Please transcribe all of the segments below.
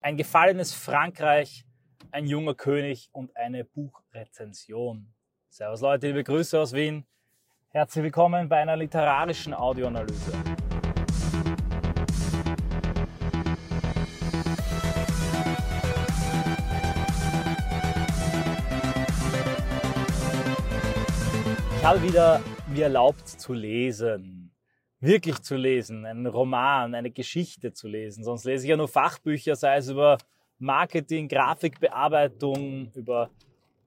Ein gefallenes Frankreich, ein junger König und eine Buchrezension. Servus Leute, liebe Grüße aus Wien. Herzlich willkommen bei einer literarischen Audioanalyse. Ich habe wieder mir erlaubt zu lesen wirklich zu lesen, einen Roman, eine Geschichte zu lesen. Sonst lese ich ja nur Fachbücher, sei es über Marketing, Grafikbearbeitung, über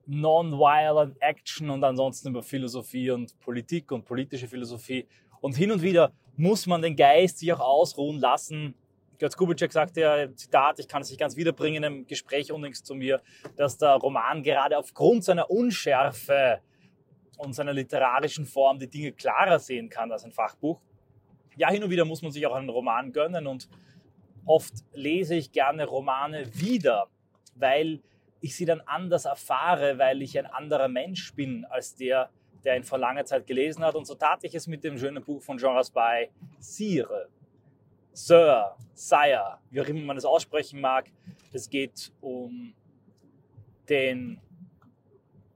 Non-Violent Action und ansonsten über Philosophie und Politik und politische Philosophie. Und hin und wieder muss man den Geist sich auch ausruhen lassen. Götz Kubitschek sagte ja, Zitat, ich kann es nicht ganz wiederbringen im Gespräch unlängst zu mir, dass der Roman gerade aufgrund seiner Unschärfe und seiner literarischen Form die Dinge klarer sehen kann als ein Fachbuch ja, hin und wieder muss man sich auch einen Roman gönnen und oft lese ich gerne Romane wieder, weil ich sie dann anders erfahre, weil ich ein anderer Mensch bin als der, der ihn vor langer Zeit gelesen hat. Und so tat ich es mit dem schönen Buch von Jean Raspail, Sire. Sir, Sire, wie auch immer man es aussprechen mag. Es geht um den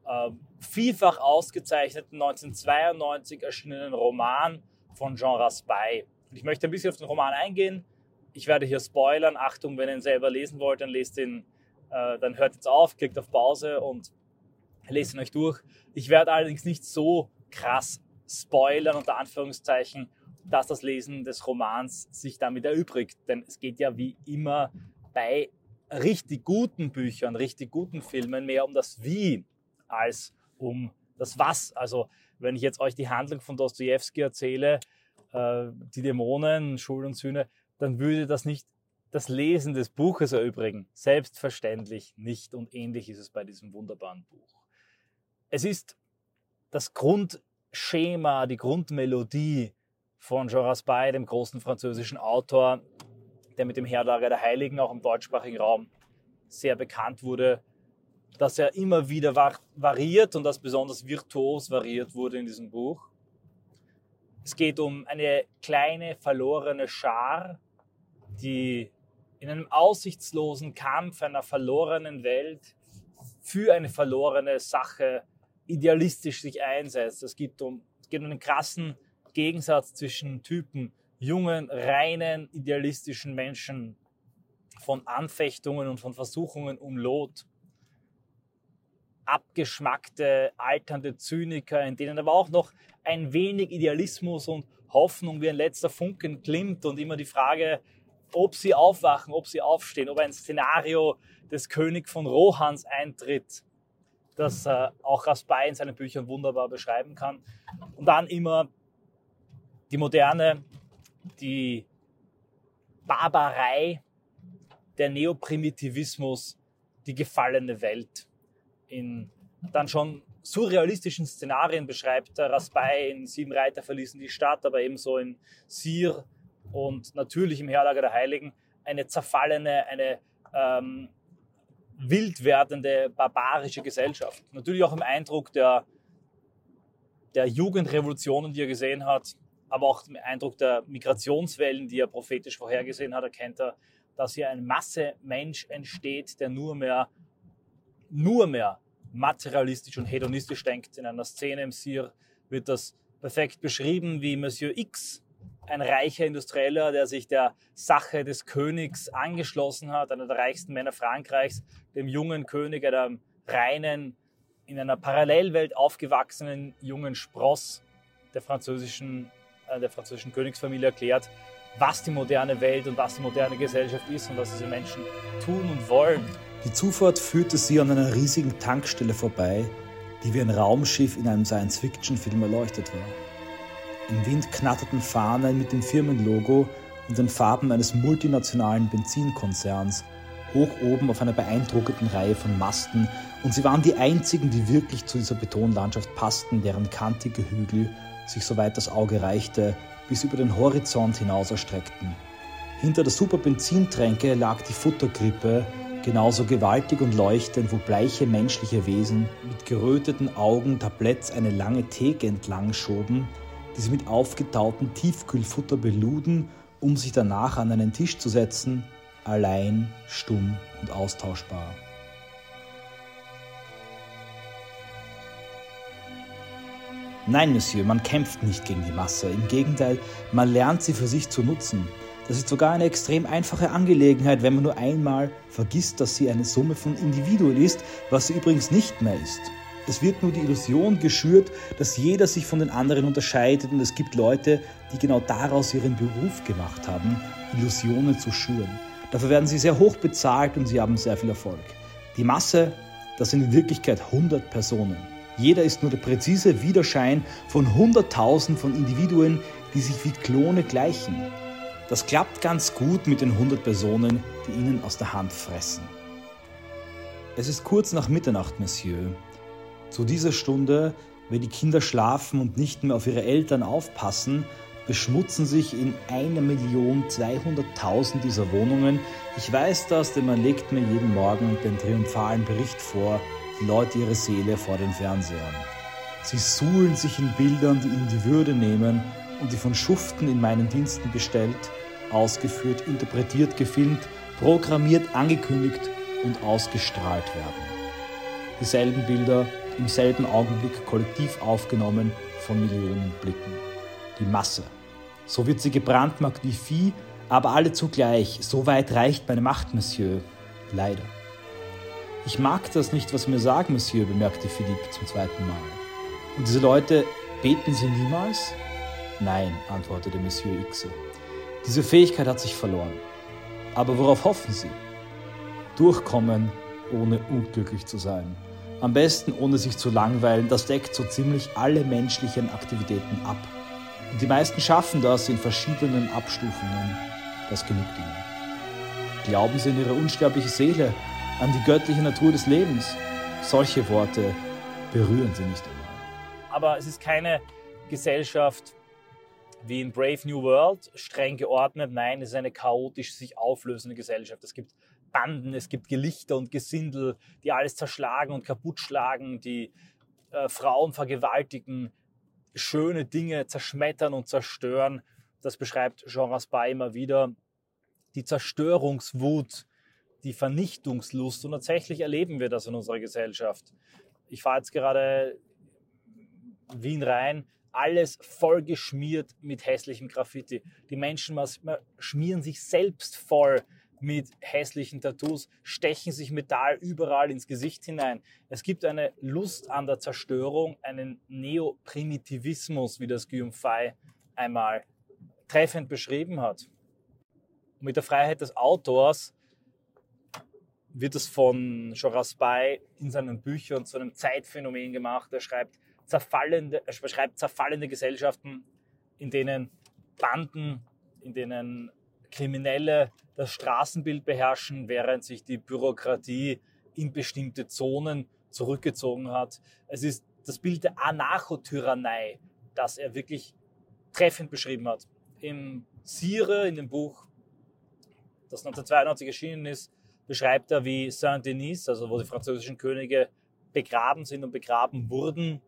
äh, vielfach ausgezeichneten 1992 erschienenen Roman von Jean Raspail. ich möchte ein bisschen auf den Roman eingehen. Ich werde hier spoilern. Achtung, wenn ihr ihn selber lesen wollt, dann lest ihn, äh, dann hört jetzt auf, klickt auf Pause und lest ihn euch durch. Ich werde allerdings nicht so krass spoilern, unter Anführungszeichen, dass das Lesen des Romans sich damit erübrigt. Denn es geht ja wie immer bei richtig guten Büchern, richtig guten Filmen mehr um das Wie als um das Was. Also wenn ich jetzt euch die Handlung von Dostoevsky erzähle, äh, die Dämonen, Schuld und Sühne, dann würde das nicht das Lesen des Buches erübrigen. Selbstverständlich nicht. Und ähnlich ist es bei diesem wunderbaren Buch. Es ist das Grundschema, die Grundmelodie von Jean Raspail, dem großen französischen Autor, der mit dem Herlager der Heiligen auch im deutschsprachigen Raum sehr bekannt wurde, dass er immer wieder variiert und das besonders virtuos variiert wurde in diesem Buch. Es geht um eine kleine verlorene Schar, die in einem aussichtslosen Kampf einer verlorenen Welt für eine verlorene Sache idealistisch sich einsetzt. Es geht um, es geht um einen krassen Gegensatz zwischen Typen jungen, reinen, idealistischen Menschen von Anfechtungen und von Versuchungen um Lot abgeschmackte, alternde Zyniker, in denen aber auch noch ein wenig Idealismus und Hoffnung wie ein letzter Funken glimmt und immer die Frage, ob sie aufwachen, ob sie aufstehen, ob ein Szenario des König von Rohans eintritt, das äh, auch Raspail in seinen Büchern wunderbar beschreiben kann. Und dann immer die Moderne, die Barbarei, der Neoprimitivismus, die gefallene Welt in dann schon surrealistischen Szenarien beschreibt. Raspail in Sieben Reiter verließen die Stadt, aber ebenso in Sir und natürlich im Herlager der Heiligen eine zerfallene, eine ähm, wild werdende, barbarische Gesellschaft. Natürlich auch im Eindruck der, der Jugendrevolutionen, die er gesehen hat, aber auch im Eindruck der Migrationswellen, die er prophetisch vorhergesehen hat, erkennt er, dass hier ein Masse-Mensch entsteht, der nur mehr nur mehr materialistisch und hedonistisch denkt. In einer Szene im Sir wird das perfekt beschrieben, wie Monsieur X, ein reicher Industrieller, der sich der Sache des Königs angeschlossen hat, einer der reichsten Männer Frankreichs, dem jungen König, einem reinen, in einer Parallelwelt aufgewachsenen jungen Spross der französischen, äh, der französischen Königsfamilie erklärt, was die moderne Welt und was die moderne Gesellschaft ist und was diese Menschen tun und wollen. Die Zufahrt führte sie an einer riesigen Tankstelle vorbei, die wie ein Raumschiff in einem Science-Fiction-Film erleuchtet war. Im Wind knatterten Fahnen mit dem Firmenlogo und den Farben eines multinationalen Benzinkonzerns hoch oben auf einer beeindruckenden Reihe von Masten und sie waren die einzigen, die wirklich zu dieser Betonlandschaft passten, deren kantige Hügel sich soweit das Auge reichte, bis über den Horizont hinaus erstreckten. Hinter der Super-Benzintränke lag die Futtergrippe, genauso gewaltig und leuchtend, wo bleiche menschliche Wesen mit geröteten Augen Tabletts eine lange Theke entlang schoben, die sie mit aufgetautem Tiefkühlfutter beluden, um sich danach an einen Tisch zu setzen, allein, stumm und austauschbar. Nein, Monsieur, man kämpft nicht gegen die Masse. Im Gegenteil, man lernt sie für sich zu nutzen. Das ist sogar eine extrem einfache Angelegenheit, wenn man nur einmal vergisst, dass sie eine Summe von Individuen ist, was sie übrigens nicht mehr ist. Es wird nur die Illusion geschürt, dass jeder sich von den anderen unterscheidet und es gibt Leute, die genau daraus ihren Beruf gemacht haben, Illusionen zu schüren. Dafür werden sie sehr hoch bezahlt und sie haben sehr viel Erfolg. Die Masse, das sind in Wirklichkeit 100 Personen. Jeder ist nur der präzise Widerschein von 100.000 von Individuen, die sich wie Klone gleichen. Das klappt ganz gut mit den 100 Personen, die ihnen aus der Hand fressen. Es ist kurz nach Mitternacht, Monsieur. Zu dieser Stunde, wenn die Kinder schlafen und nicht mehr auf ihre Eltern aufpassen, beschmutzen sich in 1.200.000 dieser Wohnungen. Ich weiß das, denn man legt mir jeden Morgen den triumphalen Bericht vor, die Leute ihre Seele vor den Fernsehern. Sie suhlen sich in Bildern, die ihnen die Würde nehmen und die von Schuften in meinen Diensten bestellt, ausgeführt, interpretiert, gefilmt, programmiert, angekündigt und ausgestrahlt werden. Dieselben Bilder im selben Augenblick kollektiv aufgenommen von Millionen Blicken. Die Masse. So wird sie gebrandmarkt wie Vieh, aber alle zugleich. So weit reicht meine Macht, Monsieur. Leider. Ich mag das nicht, was Sie mir sagen, Monsieur, bemerkte Philippe zum zweiten Mal. Und diese Leute beten Sie niemals? Nein, antwortete Monsieur X. Diese Fähigkeit hat sich verloren. Aber worauf hoffen Sie? Durchkommen, ohne unglücklich zu sein. Am besten ohne sich zu langweilen, das deckt so ziemlich alle menschlichen Aktivitäten ab. Und die meisten schaffen das in verschiedenen Abstufungen. Das genügt ihnen. Glauben Sie in Ihre unsterbliche Seele, an die göttliche Natur des Lebens. Solche Worte berühren sie nicht einmal. Aber es ist keine Gesellschaft wie in Brave New World, streng geordnet. Nein, es ist eine chaotisch sich auflösende Gesellschaft. Es gibt Banden, es gibt Gelichter und Gesindel, die alles zerschlagen und kaputtschlagen, die äh, Frauen vergewaltigen, schöne Dinge zerschmettern und zerstören. Das beschreibt Jean Raspail immer wieder. Die Zerstörungswut die Vernichtungslust. Und tatsächlich erleben wir das in unserer Gesellschaft. Ich fahre jetzt gerade Wien rein, alles vollgeschmiert mit hässlichem Graffiti. Die Menschen schmieren sich selbst voll mit hässlichen Tattoos, stechen sich Metall überall ins Gesicht hinein. Es gibt eine Lust an der Zerstörung, einen Neoprimitivismus, wie das Guillaume Fay einmal treffend beschrieben hat. mit der Freiheit des Autors wird es von Bay in seinen Büchern zu einem Zeitphänomen gemacht. Er schreibt zerfallende, er beschreibt zerfallende Gesellschaften, in denen Banden, in denen Kriminelle das Straßenbild beherrschen, während sich die Bürokratie in bestimmte Zonen zurückgezogen hat. Es ist das Bild der Anarchotyrannei, das er wirklich treffend beschrieben hat. Im Sire, in dem Buch, das 1992 erschienen ist, beschreibt er, wie Saint-Denis, also wo die französischen Könige begraben sind und begraben wurden,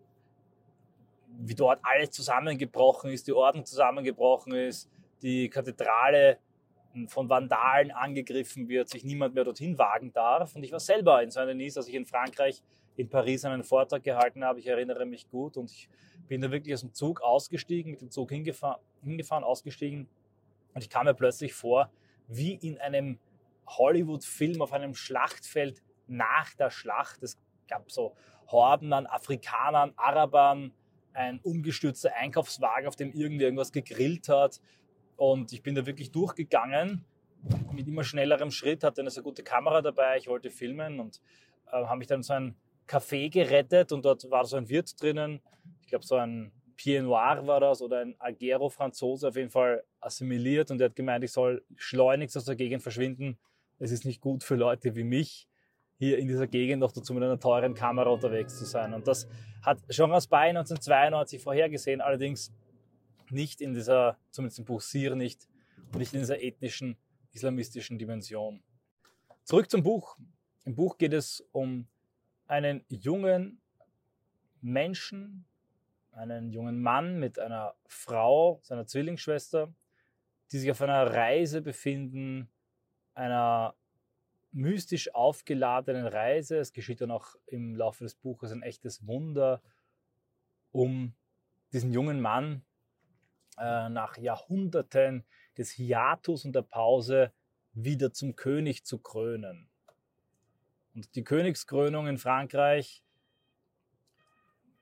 wie dort alles zusammengebrochen ist, die Orden zusammengebrochen ist, die Kathedrale von Vandalen angegriffen wird, sich niemand mehr dorthin wagen darf. Und ich war selber in Saint-Denis, als ich in Frankreich, in Paris einen Vortrag gehalten habe. Ich erinnere mich gut und ich bin da wirklich aus dem Zug ausgestiegen, mit dem Zug hingefahren, hingefahren ausgestiegen und ich kam mir plötzlich vor, wie in einem Hollywood-Film auf einem Schlachtfeld nach der Schlacht. Es gab so Horden an Afrikanern, Arabern, ein umgestürzter Einkaufswagen, auf dem irgendwie irgendwas gegrillt hat. Und ich bin da wirklich durchgegangen. Mit immer schnellerem Schritt, hatte eine sehr gute Kamera dabei, ich wollte filmen und äh, habe mich dann so ein Café gerettet und dort war so ein Wirt drinnen. Ich glaube, so ein Pied Noir war das oder ein Algero-Franzose, auf jeden Fall assimiliert. Und er hat gemeint, ich soll schleunigst aus der Gegend verschwinden. Es ist nicht gut für Leute wie mich, hier in dieser Gegend noch dazu mit einer teuren Kamera unterwegs zu sein. Und das hat Jean Raspail 1992 vorhergesehen, allerdings nicht in dieser, zumindest im Buch Sir nicht, nicht in dieser ethnischen, islamistischen Dimension. Zurück zum Buch. Im Buch geht es um einen jungen Menschen, einen jungen Mann mit einer Frau, seiner Zwillingsschwester, die sich auf einer Reise befinden einer mystisch aufgeladenen Reise. Es geschieht dann auch im Laufe des Buches ein echtes Wunder, um diesen jungen Mann äh, nach Jahrhunderten des Hiatus und der Pause wieder zum König zu krönen. Und die Königskrönung in Frankreich,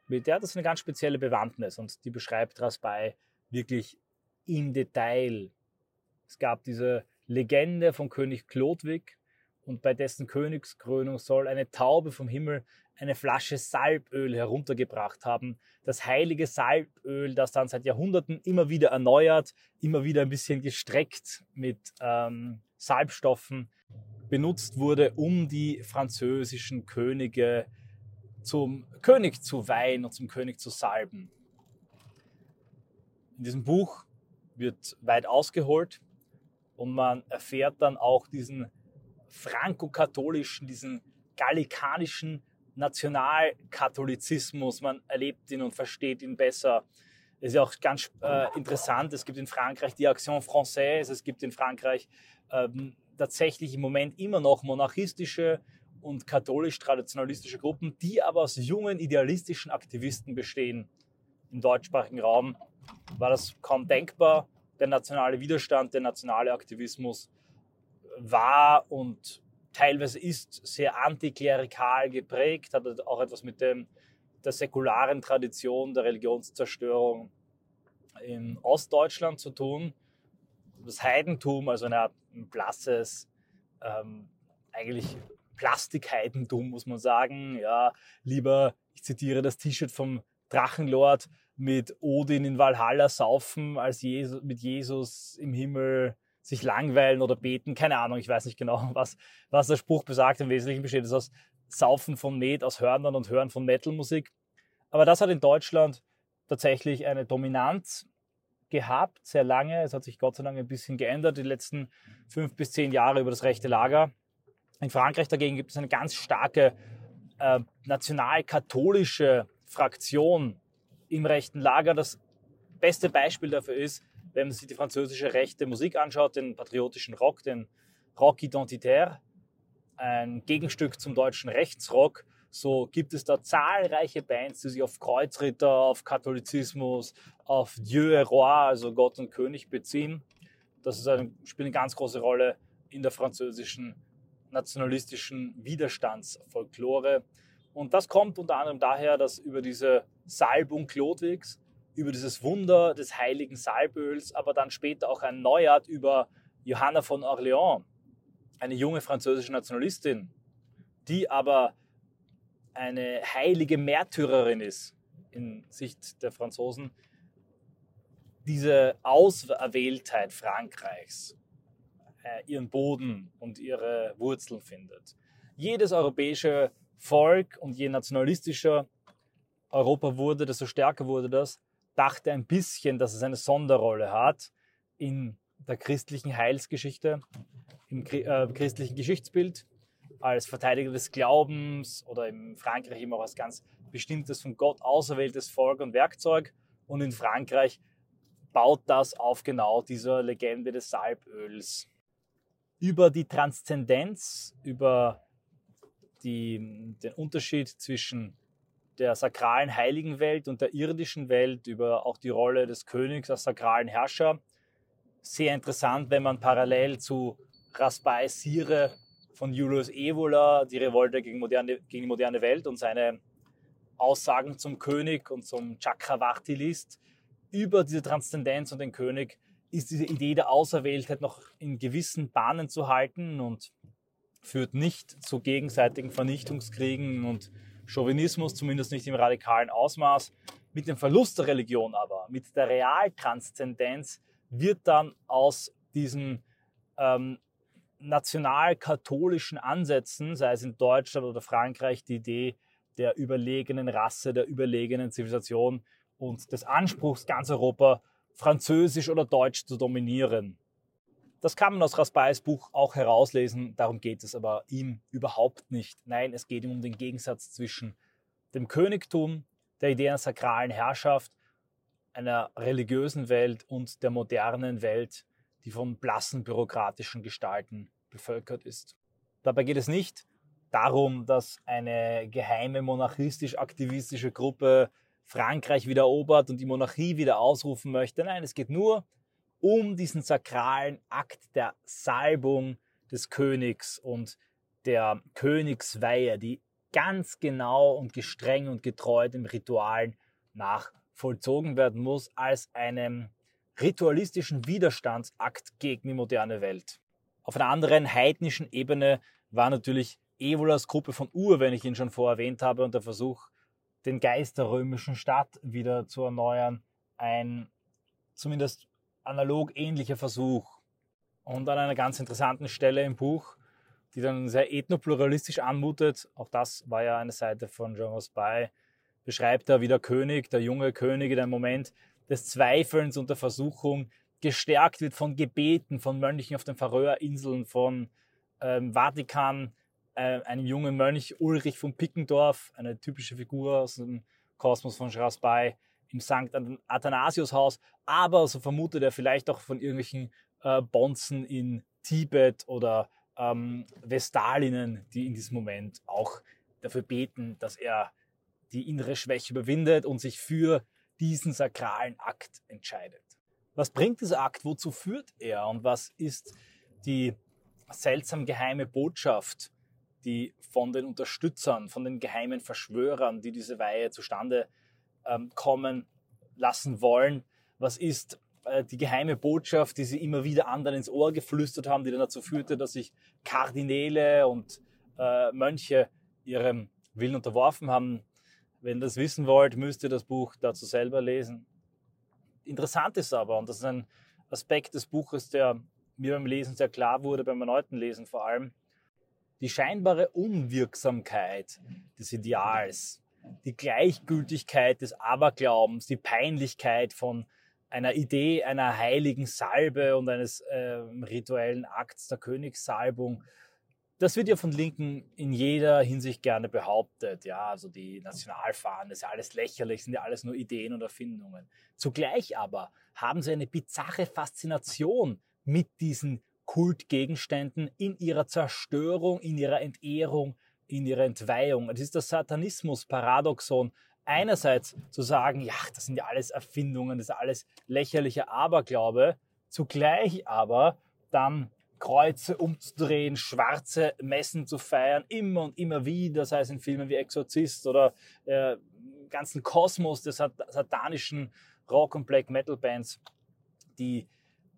mit der hat das eine ganz spezielle Bewandtnis und die beschreibt Raspail wirklich im Detail. Es gab diese Legende von König Chlodwig und bei dessen Königskrönung soll eine Taube vom Himmel eine Flasche Salböl heruntergebracht haben. Das heilige Salböl, das dann seit Jahrhunderten immer wieder erneuert, immer wieder ein bisschen gestreckt mit ähm, Salbstoffen benutzt wurde, um die französischen Könige zum König zu weihen und zum König zu salben. In diesem Buch wird weit ausgeholt und man erfährt dann auch diesen franco-katholischen, diesen gallikanischen Nationalkatholizismus. Man erlebt ihn und versteht ihn besser. Es ist ja auch ganz äh, interessant, es gibt in Frankreich die Action Française, es gibt in Frankreich ähm, tatsächlich im Moment immer noch monarchistische und katholisch-traditionalistische Gruppen, die aber aus jungen idealistischen Aktivisten bestehen. Im deutschsprachigen Raum war das kaum denkbar. Der nationale Widerstand, der nationale Aktivismus war und teilweise ist sehr antiklerikal geprägt, hat auch etwas mit dem, der säkularen Tradition der Religionszerstörung in Ostdeutschland zu tun. Das Heidentum, also eine Art blasses, ähm, eigentlich Plastikheidentum, muss man sagen. Ja, lieber, ich zitiere das T-Shirt vom Drachenlord mit Odin in Valhalla saufen, als Jesus, mit Jesus im Himmel sich langweilen oder beten. Keine Ahnung, ich weiß nicht genau, was, was der Spruch besagt. Im Wesentlichen besteht es aus Saufen von Met, aus Hörnern und Hören von Metalmusik. Aber das hat in Deutschland tatsächlich eine Dominanz gehabt, sehr lange. Es hat sich Gott sei Dank ein bisschen geändert, die letzten fünf bis zehn Jahre über das rechte Lager. In Frankreich dagegen gibt es eine ganz starke äh, nationalkatholische Fraktion im rechten Lager. Das beste Beispiel dafür ist wenn man sich die französische rechte Musik anschaut, den patriotischen Rock, den Rock identitaire, ein Gegenstück zum deutschen Rechtsrock, so gibt es da zahlreiche Bands, die sich auf Kreuzritter, auf Katholizismus, auf Dieu et Roi, also Gott und König beziehen. Das eine, spielt eine ganz große Rolle in der französischen nationalistischen Widerstandsfolklore. Und das kommt unter anderem daher, dass über diese Salbung Chlodwigs über dieses Wunder des heiligen Salböls, aber dann später auch ein Neuart über Johanna von Orléans, eine junge französische Nationalistin, die aber eine heilige Märtyrerin ist in Sicht der Franzosen, diese Auserwähltheit Frankreichs äh, ihren Boden und ihre Wurzeln findet. Jedes europäische Volk und je nationalistischer Europa wurde, desto stärker wurde das, dachte ein bisschen, dass es eine Sonderrolle hat in der christlichen Heilsgeschichte, im äh, christlichen Geschichtsbild, als Verteidiger des Glaubens oder in Frankreich immer als ganz bestimmtes von Gott auserwähltes Volk und Werkzeug. Und in Frankreich baut das auf genau dieser Legende des Salböls. Über die Transzendenz, über die, den Unterschied zwischen der sakralen heiligen Welt und der irdischen Welt, über auch die Rolle des Königs als sakralen Herrscher. Sehr interessant, wenn man parallel zu Raspai Sire von Julius Evola, die Revolte gegen, moderne, gegen die moderne Welt und seine Aussagen zum König und zum Chakravarti liest, über diese Transzendenz und den König ist diese Idee der Auserwähltheit noch in gewissen Bahnen zu halten und führt nicht zu gegenseitigen Vernichtungskriegen und Chauvinismus, zumindest nicht im radikalen Ausmaß. Mit dem Verlust der Religion aber, mit der Realtranszendenz, wird dann aus diesen ähm, nationalkatholischen Ansätzen, sei es in Deutschland oder Frankreich, die Idee der überlegenen Rasse, der überlegenen Zivilisation und des Anspruchs, ganz Europa französisch oder deutsch zu dominieren. Das kann man aus Raspails Buch auch herauslesen, darum geht es aber ihm überhaupt nicht. Nein, es geht ihm um den Gegensatz zwischen dem Königtum, der Idee einer sakralen Herrschaft, einer religiösen Welt und der modernen Welt, die von blassen bürokratischen Gestalten bevölkert ist. Dabei geht es nicht darum, dass eine geheime monarchistisch-aktivistische Gruppe Frankreich wieder erobert und die Monarchie wieder ausrufen möchte. Nein, es geht nur um diesen sakralen Akt der Salbung des Königs und der Königsweihe, die ganz genau und gestreng und getreu dem Ritualen nach vollzogen werden muss, als einem ritualistischen Widerstandsakt gegen die moderne Welt. Auf einer anderen heidnischen Ebene war natürlich Evolas Gruppe von Ur, wenn ich ihn schon vorher erwähnt habe, und der Versuch, den Geist der römischen Stadt wieder zu erneuern, ein zumindest analog ähnlicher Versuch. Und an einer ganz interessanten Stelle im Buch, die dann sehr ethnopluralistisch anmutet, auch das war ja eine Seite von Jean Raspail, beschreibt er, wie der König, der junge König in einem Moment des Zweifelns und der Versuchung gestärkt wird von Gebeten, von Mönchen auf den Färöerinseln, von ähm, Vatikan, äh, einem jungen Mönch Ulrich von Pickendorf, eine typische Figur aus dem Kosmos von Strasbourg, im St. Athanasius-Haus, aber so vermutet er vielleicht auch von irgendwelchen äh, Bonzen in Tibet oder ähm, Vestalinnen, die in diesem Moment auch dafür beten, dass er die innere Schwäche überwindet und sich für diesen sakralen Akt entscheidet. Was bringt dieser Akt? Wozu führt er? Und was ist die seltsam geheime Botschaft, die von den Unterstützern, von den geheimen Verschwörern, die diese Weihe zustande ähm, kommen lassen wollen? Was ist äh, die geheime Botschaft, die sie immer wieder anderen ins Ohr geflüstert haben, die dann dazu führte, dass sich Kardinäle und äh, Mönche ihrem Willen unterworfen haben? Wenn ihr das wissen wollt, müsst ihr das Buch dazu selber lesen. Interessant ist aber, und das ist ein Aspekt des Buches, der mir beim Lesen sehr klar wurde, beim erneuten Lesen vor allem, die scheinbare Unwirksamkeit des Ideals, die Gleichgültigkeit des Aberglaubens, die Peinlichkeit von einer Idee einer heiligen Salbe und eines äh, rituellen Akts der Königssalbung, das wird ja von Linken in jeder Hinsicht gerne behauptet. Ja, also die Nationalfahnen, das ist ja alles lächerlich, sind ja alles nur Ideen und Erfindungen. Zugleich aber haben sie eine bizarre Faszination mit diesen Kultgegenständen in ihrer Zerstörung, in ihrer Entehrung, in ihrer Entweihung. Das ist das Satanismus-Paradoxon. Einerseits zu sagen, ja, das sind ja alles Erfindungen, das ist alles lächerlicher Aberglaube. Zugleich aber dann Kreuze umzudrehen, schwarze Messen zu feiern, immer und immer wieder, sei es in Filmen wie Exorzist oder äh, ganzen Kosmos des satanischen Rock- und Black Metal Bands, die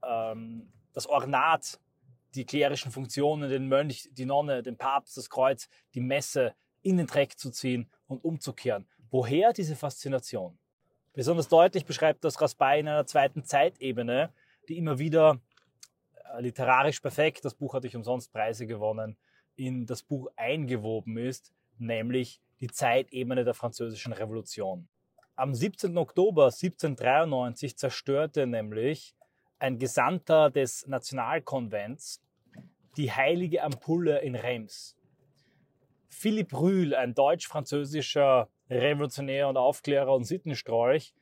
ähm, das Ornat, die klerischen Funktionen, den Mönch, die Nonne, den Papst, das Kreuz, die Messe in den Dreck zu ziehen und umzukehren. Woher diese Faszination? Besonders deutlich beschreibt das Raspail in einer zweiten Zeitebene, die immer wieder äh, literarisch perfekt, das Buch hat ich umsonst Preise gewonnen, in das Buch eingewoben ist, nämlich die Zeitebene der Französischen Revolution. Am 17. Oktober 1793 zerstörte nämlich ein Gesandter des Nationalkonvents die heilige Ampulle in Reims. Philipp Rühl, ein deutsch-französischer Revolutionär und Aufklärer und Sittenstrolch,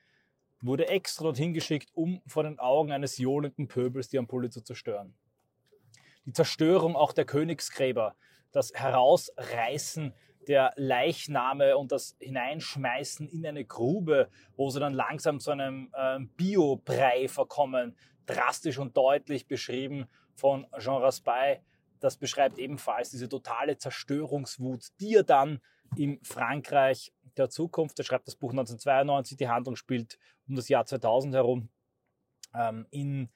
wurde extra dorthin geschickt, um vor den Augen eines johlenden Pöbels die Ampulle zu zerstören. Die Zerstörung auch der Königsgräber, das Herausreißen der Leichname und das Hineinschmeißen in eine Grube, wo sie dann langsam zu einem äh, Biobrei verkommen, drastisch und deutlich beschrieben von Jean Raspail. Das beschreibt ebenfalls diese totale Zerstörungswut, die er dann im Frankreich der Zukunft, er schreibt das Buch 1992, die Handlung spielt um das Jahr 2000 herum, ähm, in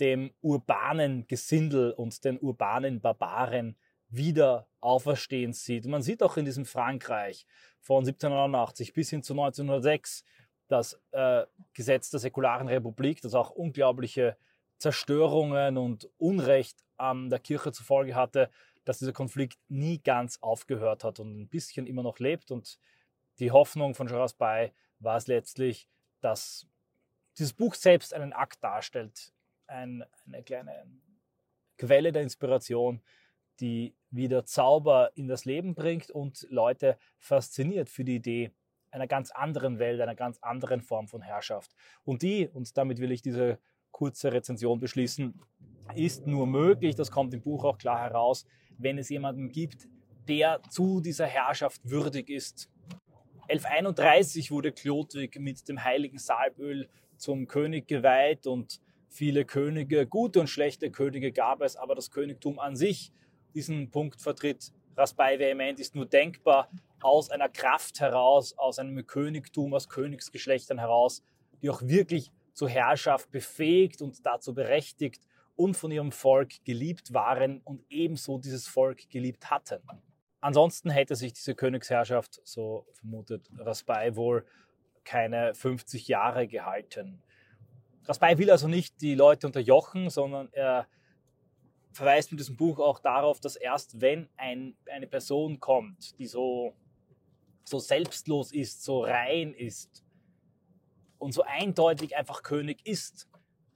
dem urbanen Gesindel und den urbanen Barbaren wieder auferstehen sieht. Man sieht auch in diesem Frankreich von 1789 bis hin zu 1906 das äh, Gesetz der säkularen Republik, das auch unglaubliche Zerstörungen und Unrecht an der Kirche zur Folge hatte, dass dieser Konflikt nie ganz aufgehört hat und ein bisschen immer noch lebt. Und die Hoffnung von Joras Bay war es letztlich, dass dieses Buch selbst einen Akt darstellt, ein, eine kleine Quelle der Inspiration, die wieder Zauber in das Leben bringt und Leute fasziniert für die Idee einer ganz anderen Welt, einer ganz anderen Form von Herrschaft. Und die, und damit will ich diese kurze Rezension beschließen, ist nur möglich, das kommt im Buch auch klar heraus, wenn es jemanden gibt, der zu dieser Herrschaft würdig ist. 1131 wurde Chlodwig mit dem heiligen Salböl zum König geweiht und viele Könige, gute und schlechte Könige gab es, aber das Königtum an sich, diesen Punkt vertritt Raspai vehement, ist nur denkbar aus einer Kraft heraus, aus einem Königtum, aus Königsgeschlechtern heraus, die auch wirklich zur Herrschaft befähigt und dazu berechtigt und von ihrem Volk geliebt waren und ebenso dieses Volk geliebt hatten. Ansonsten hätte sich diese Königsherrschaft, so vermutet Raspai wohl, keine 50 Jahre gehalten. Raspai will also nicht die Leute unterjochen, sondern er verweist mit diesem Buch auch darauf, dass erst wenn ein, eine Person kommt, die so, so selbstlos ist, so rein ist und so eindeutig einfach König ist,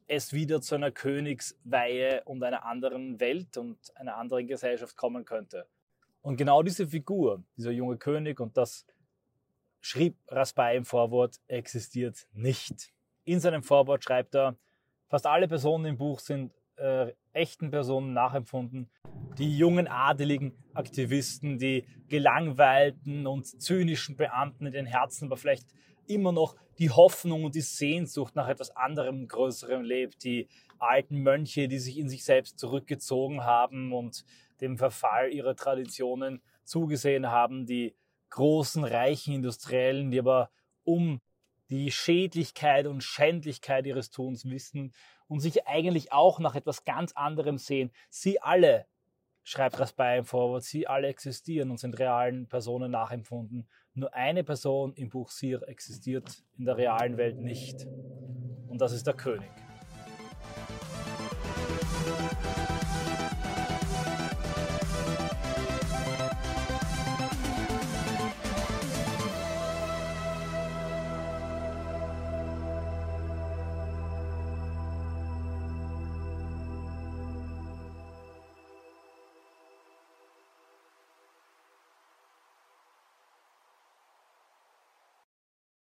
es wieder zu einer Königsweihe und einer anderen Welt und einer anderen Gesellschaft kommen könnte. Und genau diese Figur, dieser junge König, und das schrieb Raspai im Vorwort, existiert nicht. In seinem Vorwort schreibt er, fast alle Personen im Buch sind äh, echten Personen nachempfunden. Die jungen adeligen Aktivisten, die gelangweilten und zynischen Beamten in den Herzen, aber vielleicht immer noch die Hoffnung und die Sehnsucht nach etwas anderem, größerem lebt. Die alten Mönche, die sich in sich selbst zurückgezogen haben und dem Verfall ihrer Traditionen zugesehen haben. Die großen, reichen Industriellen, die aber um die Schädlichkeit und Schändlichkeit ihres Tuns wissen und sich eigentlich auch nach etwas ganz anderem sehen. Sie alle, schreibt Raspai im Vorwort, sie alle existieren und sind realen Personen nachempfunden. Nur eine Person im Buch Sir existiert in der realen Welt nicht. Und das ist der König.